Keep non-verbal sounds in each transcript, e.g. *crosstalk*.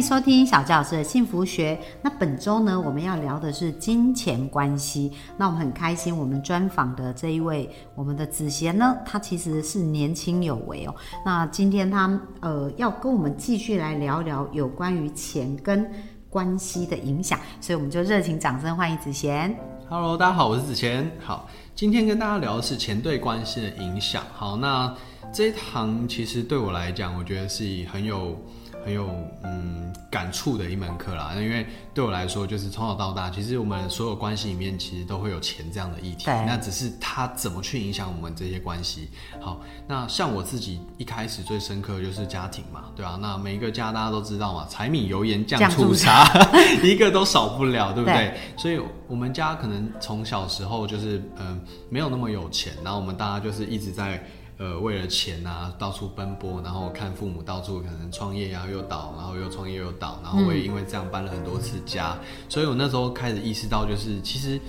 收听小教师的幸福学。那本周呢，我们要聊的是金钱关系。那我们很开心，我们专访的这一位，我们的子贤呢，他其实是年轻有为哦。那今天他呃要跟我们继续来聊聊有关于钱跟关系的影响，所以我们就热情掌声欢迎子贤。Hello，大家好，我是子贤。好，今天跟大家聊的是钱对关系的影响。好，那这一堂其实对我来讲，我觉得是很有很有嗯感触的一门课啦。因为对我来说，就是从小到大，其实我们所有关系里面，其实都会有钱这样的议题。那只是它怎么去影响我们这些关系。好，那像我自己一开始最深刻的就是家庭嘛，对吧、那每一个家大家都知道嘛，柴米油盐酱酱醋醋茶，*laughs* 一个都少不了，对不对？对所以我们家可能从小时候就是嗯、呃没有那么有钱，然后我们大家就是一直在呃为了钱啊到处奔波，然后看父母到处可能创业啊又倒，然后又创业又倒，然后我也因为这样搬了很多次家，所以我那时候开始意识到就是其实。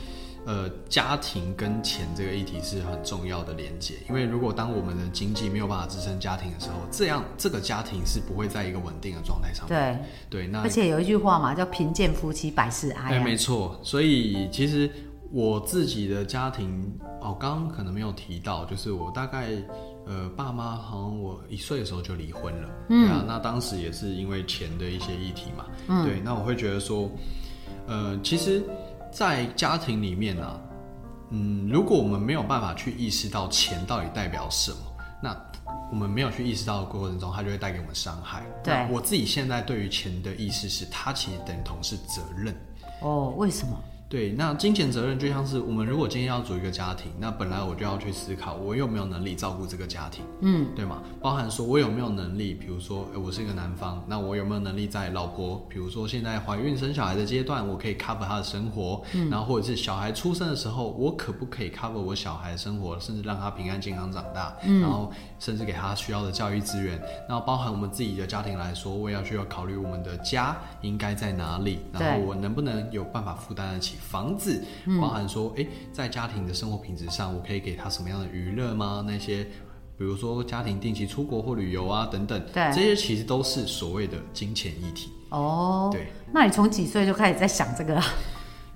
呃，家庭跟钱这个议题是很重要的连接，因为如果当我们的经济没有办法支撑家庭的时候，这样这个家庭是不会在一个稳定的状态上面。对，对，那而且有一句话嘛，叫“贫贱夫妻百事哀”哎，啊。没错，所以其实我自己的家庭哦，刚刚可能没有提到，就是我大概呃爸妈好像我一岁的时候就离婚了，嗯，对啊，那当时也是因为钱的一些议题嘛，嗯，对，那我会觉得说，呃，其实，在家庭里面啊，嗯，如果我们没有办法去意识到钱到底代表什么，那我们没有去意识到的过程中，它就会带给我们伤害。对我自己现在对于钱的意识是，它其实等同是责任。哦，为什么？对，那金钱责任就像是我们如果今天要组一个家庭，那本来我就要去思考我有没有能力照顾这个家庭，嗯，对吗？包含说我有没有能力，比如说，呃我是一个男方，那我有没有能力在老婆，比如说现在怀孕生小孩的阶段，我可以 cover 她的生活，嗯，然后或者是小孩出生的时候，我可不可以 cover 我小孩的生活，甚至让他平安健康长大，嗯，然后甚至给他需要的教育资源，那包含我们自己的家庭来说，我也要需要考虑我们的家应该在哪里，然后我能不能有办法负担得起房子，包含说，诶，在家庭的生活品质上，我可以给他什么样的娱乐吗？那些，比如说家庭定期出国或旅游啊等等，对这些其实都是所谓的金钱议题。哦，对，那你从几岁就开始在想这个啊？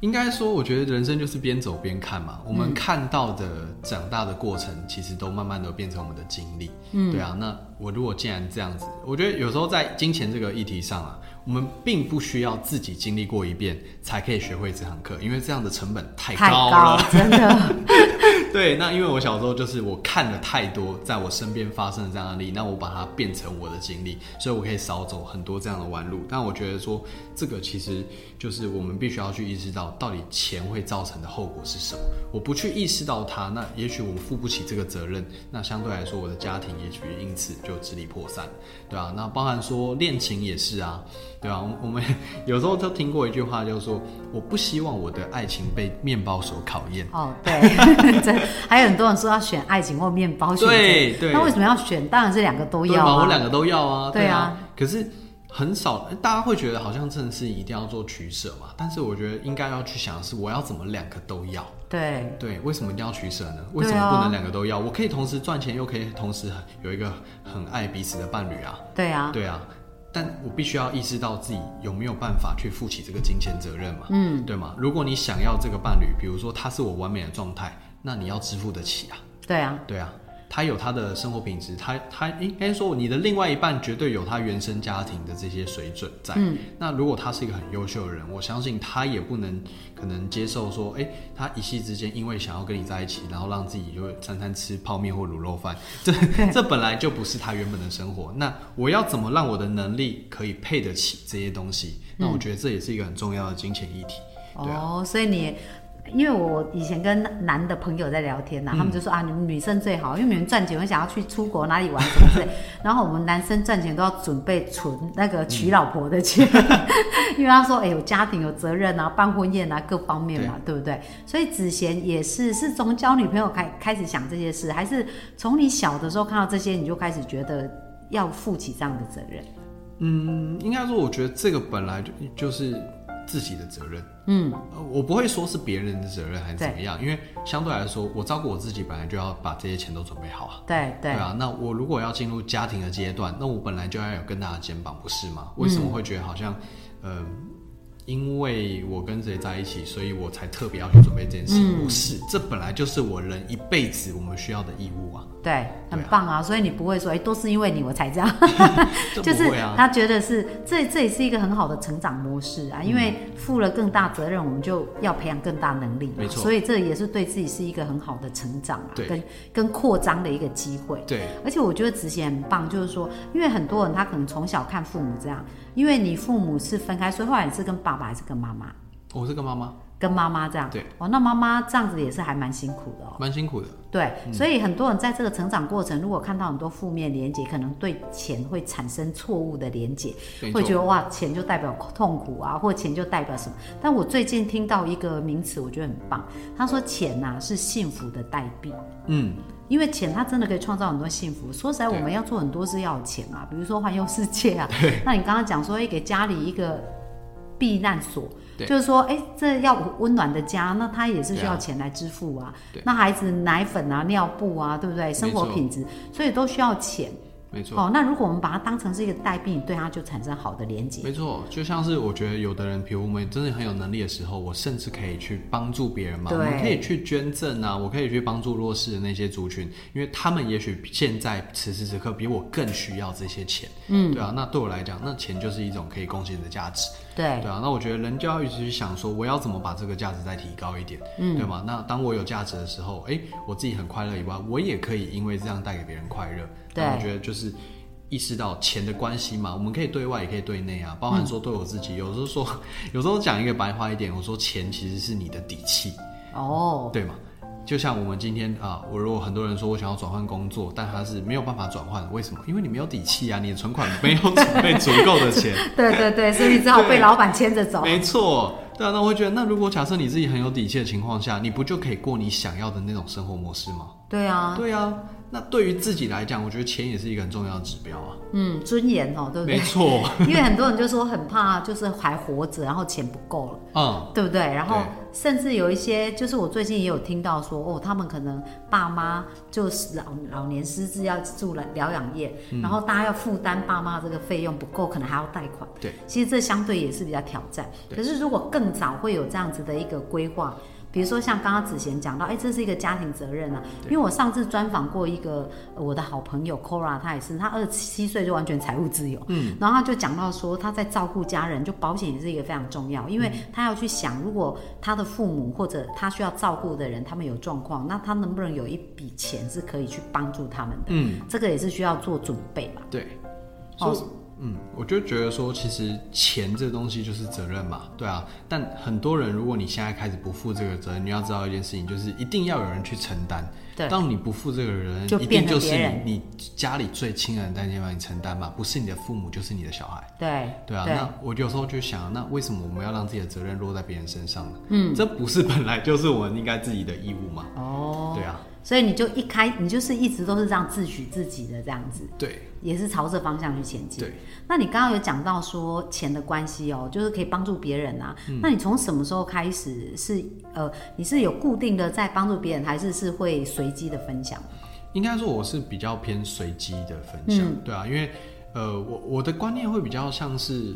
应该说，我觉得人生就是边走边看嘛。我们看到的长大的过程，其实都慢慢的变成我们的经历。嗯，对啊。那我如果既然这样子，我觉得有时候在金钱这个议题上啊，我们并不需要自己经历过一遍才可以学会这堂课，因为这样的成本太高了。，真的。*laughs* 对，那因为我小时候就是我看了太多在我身边发生的这样的案例，那我把它变成我的经历，所以我可以少走很多这样的弯路。但我觉得说，这个其实就是我们必须要去意识到，到底钱会造成的后果是什么。我不去意识到它，那也许我负不起这个责任，那相对来说，我的家庭也许因此就支离破散，对啊，那包含说恋情也是啊，对啊，我们有时候都听过一句话，就是说，我不希望我的爱情被面包所考验。哦，对，*laughs* 这 *laughs* 还有很多人说要选爱情或面包选对对那为什么要选？当然是两个都，要啊。我两个都要啊，对啊啊。可是很少，大家会觉得好像真的是一定要做取舍嘛。但是我觉得应该要去想的是，我要怎么两个都要？对对，为什么一定要取舍呢？为什么不能两个都要？我可以同时赚钱，又可以同时有一个很爱彼此的伴侣啊。对啊，对啊，但我必须要意识到自己有没有办法去负起这个金钱责任嘛？嗯，对吗？如果你想要这个伴侣，比如说他是我完美的状态，那你要支付得起啊。对啊，对啊，他有他的生活品质，他他应该说你的另外一半绝对有他原生家庭的这些水准在。嗯，那如果他是一个很优秀的人，我相信他也不能可能接受说，哎、他一夕之间因为想要跟你在一起，然后让自己就餐餐吃泡面或卤肉饭，*laughs* 这这本来就不是他原本的生活。那我要怎么让我的能力可以配得起这些东西？那我觉得这也是一个很重要的金钱议题。对啊，哦，所以你因为我以前跟男的朋友在聊天呐、他们就说啊，你们女生最好，因为你们赚钱会想要去出国哪里玩什么之类，*laughs* 然后我们男生赚钱都要准备存那个娶老婆的钱，*laughs* 因为他说哎、有家庭有责任啊，办婚宴啊各方面嘛，对不对？所以子贤也是是从交女朋友开开始想这些事，还是从你小的时候看到这些你就开始觉得要负起这样的责任？嗯，应该说，我觉得这个本来就就是自己的责任。嗯，呃，我不会说是别人的责任还是怎么样，因为相对来说，我照顾我自己本来就要把这些钱都准备好啊。对对啊，那我如果要进入家庭的阶段，那我本来就要有更大的肩膀，不是吗？为什么会觉得好像，呃，因为我跟谁在一起，所以我才特别要去准备这件事？嗯不是，这本来就是我人一辈子我们需要的义务啊。对，很棒啊！所以你不会说，哎、都是因为你我才这样，*laughs* *laughs* 就是他觉得是这这也是一个很好的成长模式啊，因为负了更大责任，我们就要培养更大能力嘛，没错所以这也是对自己是一个很好的成长啊，跟跟扩张的一个机会。对，而且我觉得子贤很棒，就是说，因为很多人他可能从小看父母这样，因为你父母是分开，所以后来你是跟爸爸还是跟妈妈？我是跟妈妈，跟妈妈这样，对，哦，那妈妈这样子也是还蛮辛苦的哦。蛮辛苦的。对，所以很多人在这个成长过程，如果看到很多负面连接，可能对钱会产生错误的连接，会觉得哇，钱就代表痛苦啊，或钱就代表什么。但我最近听到一个名词，我觉得很棒，他说钱呐、是幸福的代币。嗯，因为钱它真的可以创造很多幸福。说实在，我们要做很多事要有钱嘛，比如说环游世界啊。*laughs* 那你刚刚讲说，哎，给家里一个避难所，就是说，哎，这要温暖的家，那他也是需要钱来支付啊。对那孩子奶粉啊、尿布啊，对不对？生活品质，所以都需要钱。没错。哦，那如果我们把它当成是一个代币，你对它就产生好的连接。没错，就像是我觉得有的人，比如我们真的很有能力的时候，我甚至可以去帮助别人嘛。我可以去捐赠啊，我可以去帮助弱势的那些族群，因为他们也许现在此时此刻比我更需要这些钱。嗯，对啊，那对我来讲，那钱就是一种可以贡献的价值。对对啊，那我觉得人就要一直去想说，我要怎么把这个价值再提高一点，嗯，对吗？那当我有价值的时候，哎、我自己很快乐以外，我也可以因为这样带给别人快乐。对我觉得就是意识到钱的关系嘛，我们可以对外也可以对内啊，包含说对我自己，有时候说，*laughs* 有时候讲一个白话一点，我说钱其实是你的底气，哦，对吗？就像我们今天啊，我如果很多人说我想要转换工作，但他是没有办法转换，为什么？因为你没有底气啊，你的存款没有准备足够的钱。*laughs* 对对对，所以你只好被老板牵着走。没错，对啊，那我会觉得，那如果假设你自己很有底气的情况下，你不就可以过你想要的那种生活模式吗？对啊，对啊，那对于自己来讲，我觉得钱也是一个很重要的指标啊。嗯，尊严哦，对不对没？错，*laughs* 因为很多人就说很怕，就是还活着，然后钱不够了，嗯，对不对？然后对甚至有一些，就是我最近也有听到说，哦，他们可能爸妈就是老老年失智要住了疗养院，嗯然后大家要负担爸妈这个费用不够，可能还要贷款。对，其实这相对也是比较挑战。可是如果更早会有这样子的一个规划。比如说像刚刚子贤讲到，哎，这是一个家庭责任啊。因为我上次专访过一个呃我的好朋友 Cora，他也是，他二十七岁就完全财务自由，嗯，然后他就讲到说他在照顾家人，就保险也是一个非常重要，因为他要去想，如果他的父母或者他需要照顾的人他们有状况，那他能不能有一笔钱是可以去帮助他们的？嗯，这个也是需要做准备嘛。对，哦嗯，我就觉得说，其实钱这东西就是责任嘛，对啊。但很多人，如果你现在开始不负这个责任，你要知道一件事情，就是一定要有人去承担。对当你不负这个人，就一定就是你你家里最亲人的担心帮你承担嘛，不是你的父母，就是你的小孩。对对啊，对那我有时候就想，那为什么我们要让自己的责任落在别人身上呢？嗯，这不是本来就是我们应该自己的义务吗？哦，对啊，所以你就一开，你就是一直都是这样自诩自己的这样子，对也是朝这方向去前进。对。那你刚刚有讲到说钱的关系哦，就是可以帮助别人啊。那你从什么时候开始是呃，你是有固定的在帮助别人，还是是会随机的分享？应该说我是比较偏随机的分享，嗯对啊，因为呃，我我的观念会比较像是，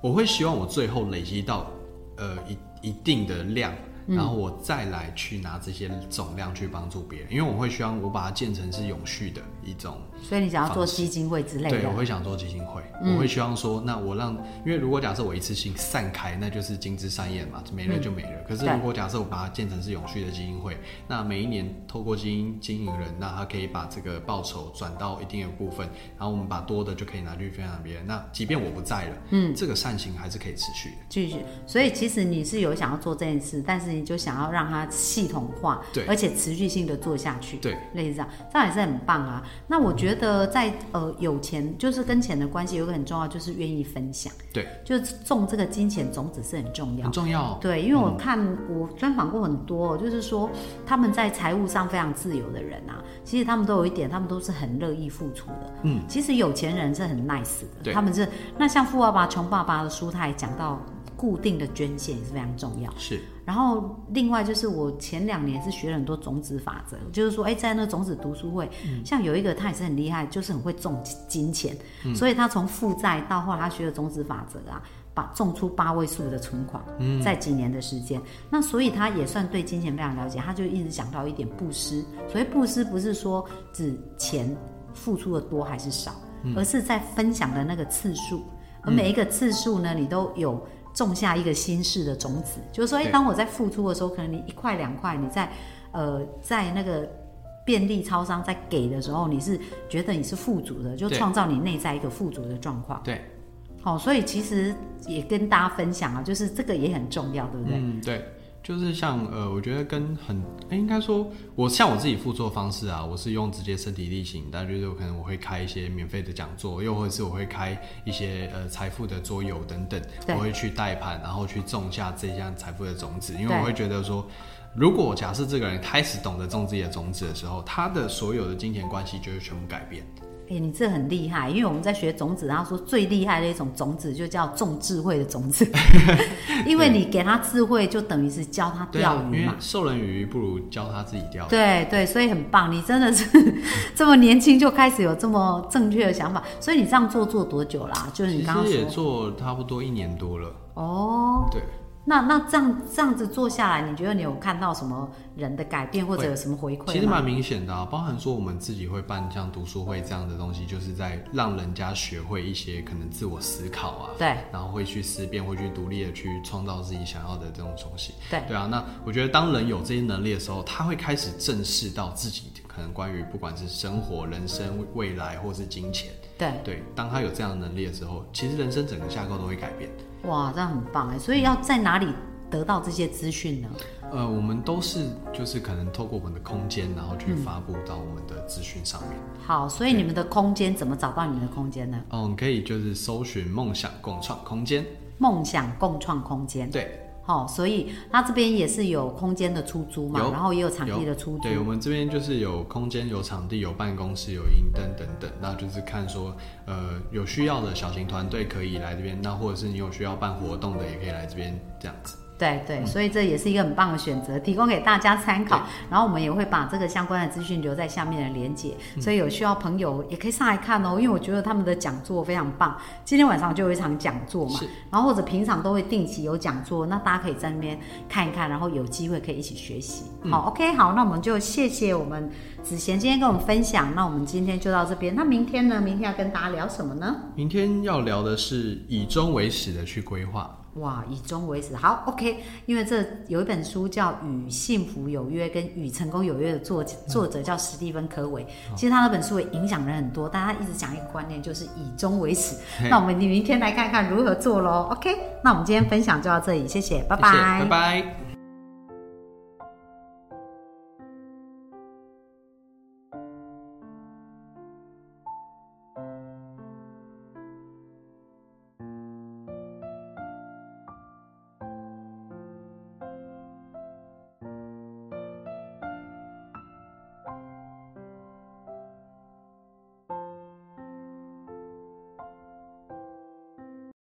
我会希望我最后累积到呃一一定的量。然后我再来去拿这些总量去帮助别人，因为我会希望我把它建成是永续的一种所以你想要做基金会之类的对，我。会想做基金会，嗯我会希望说，那我让，因为如果假设我一次性散开，那就是金枝散叶嘛，没了就没了。可是如果假设我把它建成是永续的基金会，那每一年透过基金经营人，那他可以把这个报酬转到一定的部分，然后我们把多的就可以拿去分享别人。那即便我不在了，嗯，这个善行还是可以持续的。继续，所以其实你是有想要做这件事，但是情就想要让它系统化，对而且持续性的做下去，对，类似这样，这样也是很棒啊。那我觉得在呃有钱就是跟钱的关系有一个很重要，就是愿意分享，对，就是种这个金钱种子是很重要很。重要。对，因为我看、我专访过很多，就是说他们在财务上非常自由的人啊，其实他们都有一点，他们都是很乐意付出的。嗯，其实有钱人是很 nice 的，对他们是那像《富爸爸穷爸爸》的书，他也讲到固定的捐献也是非常重要。是，然后另外就是我前两年是学了很多种子法则，就是说，哎，在那种子读书会，像有一个他也是很厉害，就是很会种金钱，所以他从负债到后来他学了种子法则啊，把种出八位数的存款，在几年的时间，那所以他也算对金钱非常了解，他就一直讲到一点布施，所谓布施不是说指钱付出的多还是少，而是在分享的那个次数，而每一个次数呢，你都有。种下一个心事的种子，就是说，哎，对。当我在付出的时候，可能你一块两块，你在呃在那个便利超商在给的时候，你是觉得你是富足的，就创造你内在一个富足的状况。对，好、所以其实也跟大家分享啊，就是这个也很重要，对不对？嗯，对，就是像呃，我觉得跟很，哎，应该说，我像我自己付出的方式啊，我是用直接身体力行，但就是可能我会开一些免费的讲座，又或者是我会开一些呃财富的桌游等等，我会去带盘，然后去种下这项财富的种子，因为我会觉得说。如果假设这个人开始懂得种自己的种子的时候，他的所有的金钱关系就会全部改变。哎、你这很厉害，因为我们在学种子，然后说最厉害的一种种子就叫种智慧的种子，*laughs* 因为你给他智慧，就等于是教他钓鱼嘛。授人以鱼不如教他自己钓鱼。对对，所以很棒，你真的是 *laughs* 这么年轻就开始有这么正确的想法，所以你这样做做多久啦？就是你其实也刚刚说做差不多一年多了。哦，对，那那这样这样子做下来，你觉得你有看到什么人的改变，或者有什么回馈？其实蛮明显的啊，包含说我们自己会办像读书会这样的东西，就是在让人家学会一些可能自我思考啊，对然后会去思辨，会去独立的去创造自己想要的这种东西。对对啊，那我觉得当人有这些能力的时候，他会开始正视到自己可能关于不管是生活、人生、未来或是金钱，对，对，当他有这样的能力的时候，其实人生整个架构都会改变。哇，这样很棒哎！所以要在哪里得到这些资讯呢？呃，我们都是就是可能透过我们的空间，然后去发布到我们的资讯上面。好，所以你们的空间怎么找到你们的空间呢？哦，你可以就是搜寻梦想共创空间。梦想共创空间。对，好、所以它这边也是有空间的出租嘛，然后也有场地的出租。对，我们这边就是有空间、有场地、有办公室、有银灯等等，那就是看说，呃，有需要的小型团队可以来这边，那或者是你有需要办活动的，也可以来这边这样子。对对，所以这也是一个很棒的选择，提供给大家参考。然后我们也会把这个相关的资讯留在下面的连接，所以有需要朋友也可以上来看哦。因为我觉得他们的讲座非常棒，今天晚上就有一场讲座嘛，然后或者平常都会定期有讲座，那大家可以在那边看一看，然后有机会可以一起学习。好，OK，好，那我们就谢谢我们子贤今天跟我们分享，那我们今天就到这边。那明天呢？明天要跟大家聊什么呢？明天要聊的是以终为始的去规划。哇，以终为始，好，OK。因为这有一本书叫《与幸福有约》跟《与成功有约》的作作者叫史蒂芬·科维。其实他那本书也影响人很多，但他一直讲一个观念，就是以终为始。那我们明天来看看如何做喽。OK，那我们今天分享就到这里，谢谢，拜谢谢拜拜。